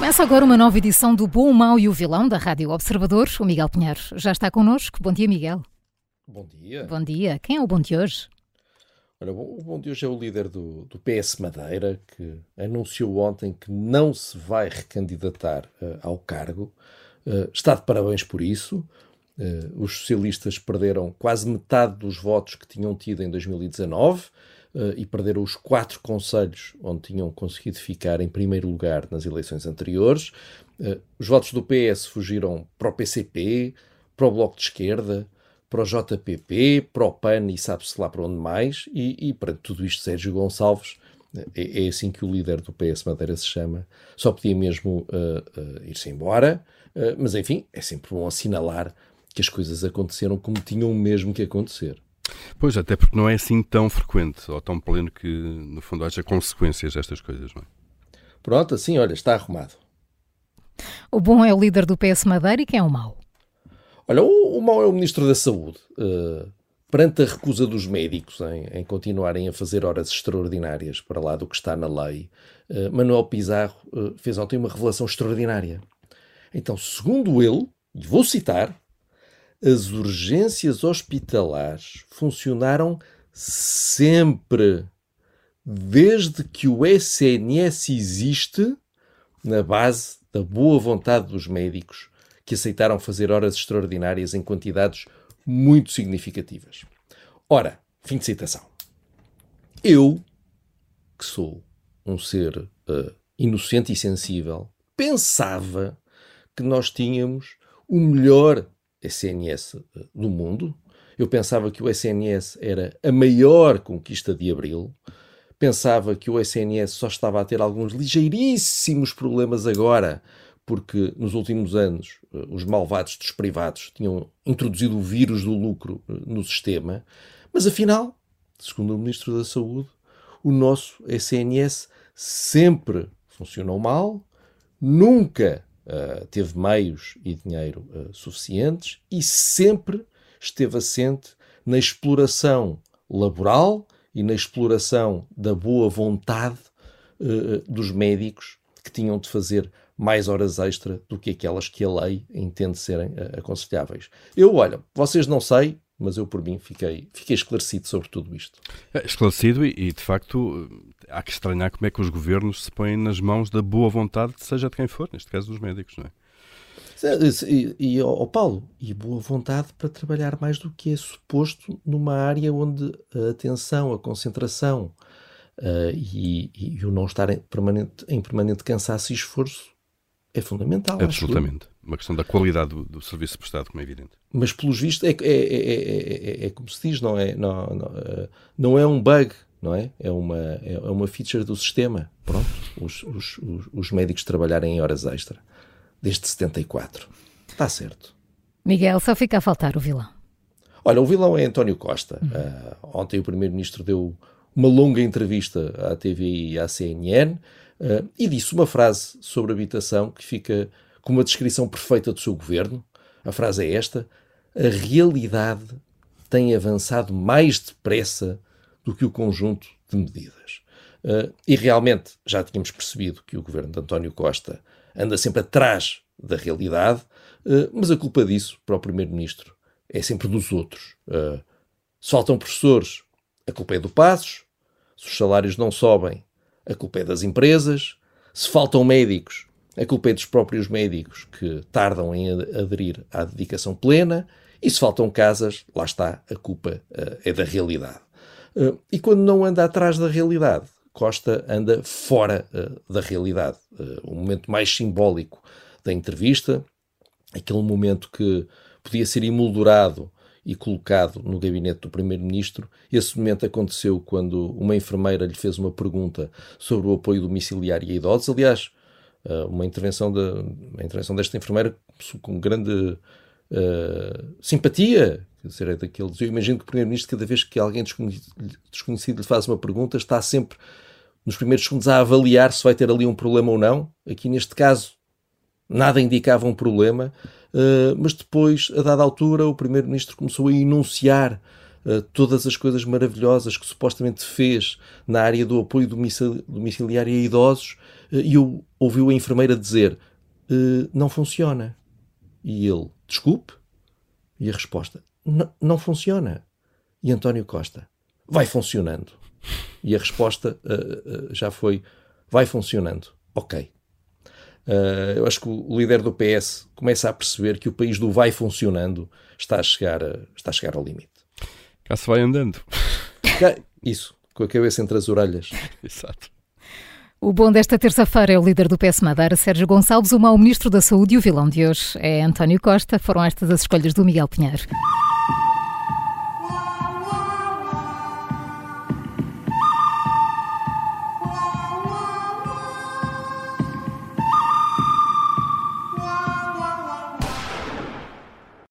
Começa agora uma nova edição do Bom, o Mau e o Vilão da Rádio Observador. O Miguel Pinheiro já está connosco. Bom dia, Miguel. Bom dia. Bom dia. Quem é o bom de hoje? Olha, o bom de hoje é o líder do, do PS Madeira, que anunciou ontem que não se vai recandidatar uh, ao cargo. Uh, está de parabéns por isso. Uh, os socialistas perderam quase metade dos votos que tinham tido em 2019 uh, e perderam os quatro conselhos onde tinham conseguido ficar em primeiro lugar nas eleições anteriores. Uh, os votos do PS fugiram para o PCP, para o Bloco de Esquerda, para o JPP, para o PAN e sabe-se lá para onde mais. E, e perante tudo isto, Sérgio Gonçalves, é, é, assim que o líder do PS Madeira se chama, só podia mesmo uh, ir-se embora. mas enfim, é sempre bom assinalar que as coisas aconteceram como tinham mesmo que acontecer. Pois, até porque não é assim tão frequente ou tão pleno que, no fundo, haja consequências destas coisas, não é? Pronto, assim, olha, está arrumado. O bom é o líder do PS Madeira e quem é o mau? Olha, o, o mau é o Ministro da Saúde. Uh, perante a recusa dos médicos em, em, continuarem a fazer horas extraordinárias para lá do que está na lei, uh, Manuel Pizarro uh, fez ontem uma revelação extraordinária. Então, segundo ele, e vou citar, as urgências hospitalares funcionaram sempre, desde que o SNS existe, na base da boa vontade dos médicos que aceitaram fazer horas extraordinárias em quantidades muito significativas. Ora, fim de citação. Eu, que sou um ser uh, inocente e sensível, pensava que nós tínhamos o melhor SNS eh, do mundo. Eu pensava que o SNS era a maior conquista de Abril. Pensava que o SNS só estava a ter alguns ligeiríssimos problemas agora, porque nos últimos anos eh, os malvados dos privados tinham introduzido o vírus do lucro eh, no sistema. Mas afinal, segundo o Ministro da Saúde, o nosso SNS sempre funcionou mal, nunca uh, teve meios e dinheiro uh, suficientes e sempre esteve assente na exploração laboral e na exploração da boa vontade uh, dos médicos que tinham de fazer mais horas extra do que aquelas que a lei entende serem aconselháveis. Eu, olha, vocês não sei, mas eu por mim fiquei, fiquei esclarecido sobre tudo isto. É, esclarecido e, e, de facto há que estranhar como é que os governos se põem nas mãos da boa vontade, seja de quem for, neste caso dos médicos, não é? E, e oh Paulo, e boa vontade para trabalhar mais do que é suposto numa área onde a atenção, a concentração uh, e, e, o não estar em permanente, em permanente cansaço e esforço é fundamental. Absolutamente. Uma questão da qualidade do, do, serviço prestado, como é evidente. Mas, pelos vistos, é, é, é, é, como se diz, não é, não, não, não é um bug, não é? É uma, é uma feature do sistema. Pronto, os, os, os, os médicos trabalharem em horas extra, desde 74. Está certo. Miguel, só fica a faltar o vilão. Olha, o vilão é António Costa. Uhum. Uh, ontem o Primeiro-Ministro deu uma longa entrevista à TV e à CNN uh, e disse uma frase sobre habitação que fica com uma descrição perfeita do seu governo. A frase é esta: a realidade tem avançado mais depressa do que o conjunto de medidas. Uh, e realmente já tínhamos percebido que o governo de António Costa anda sempre atrás da realidade, uh, mas a culpa disso, para o Primeiro-Ministro, é sempre dos outros. Uh, faltam professores, a culpa é do Passos. Se os salários não sobem, a culpa é das empresas. Se faltam médicos, a culpa é dos próprios médicos que tardam em aderir à dedicação plena. E se faltam casas, lá está, a culpa uh, é da realidade. Uh, e quando não anda atrás da realidade, Costa anda fora uh, da realidade. o momento mais simbólico da entrevista, aquele momento que podia ser emoldurado e colocado no gabinete do Primeiro-Ministro. Esse momento aconteceu quando uma enfermeira lhe fez uma pergunta sobre o apoio domiciliário a idosos. Aliás, uh, uma, intervenção de, uma intervenção desta enfermeira com grande uh, simpatia. Quer dizer, é daqueles, eu imagino que o Primeiro-Ministro, cada vez que alguém desconhecido, lhe faz uma pergunta, está sempre nos primeiros segundos a avaliar se vai ter ali um problema ou não. Aqui neste caso, nada indicava um problema, mas depois, a dada altura, o Primeiro-Ministro começou a enunciar uh, todas as coisas maravilhosas que supostamente fez na área do apoio domiciliário a idosos uh, e ouviu a enfermeira dizer não funciona. E ele, desculpe? E a resposta, não funciona. E António Costa, vai funcionando. E a resposta já foi, vai funcionando. Ok. Uh, eu acho que o líder do PS começa a perceber que o país do vai funcionando está a chegar, a, está a chegar ao limite. Cá se vai andando. Isso, com a cabeça entre as orelhas. Exato. O bom desta terça-feira é o líder do PS Madeira, Sérgio Gonçalves, o mau ministro da Saúde e o vilão de hoje é António Costa. Foram estas as escolhas do Miguel Pinheiro.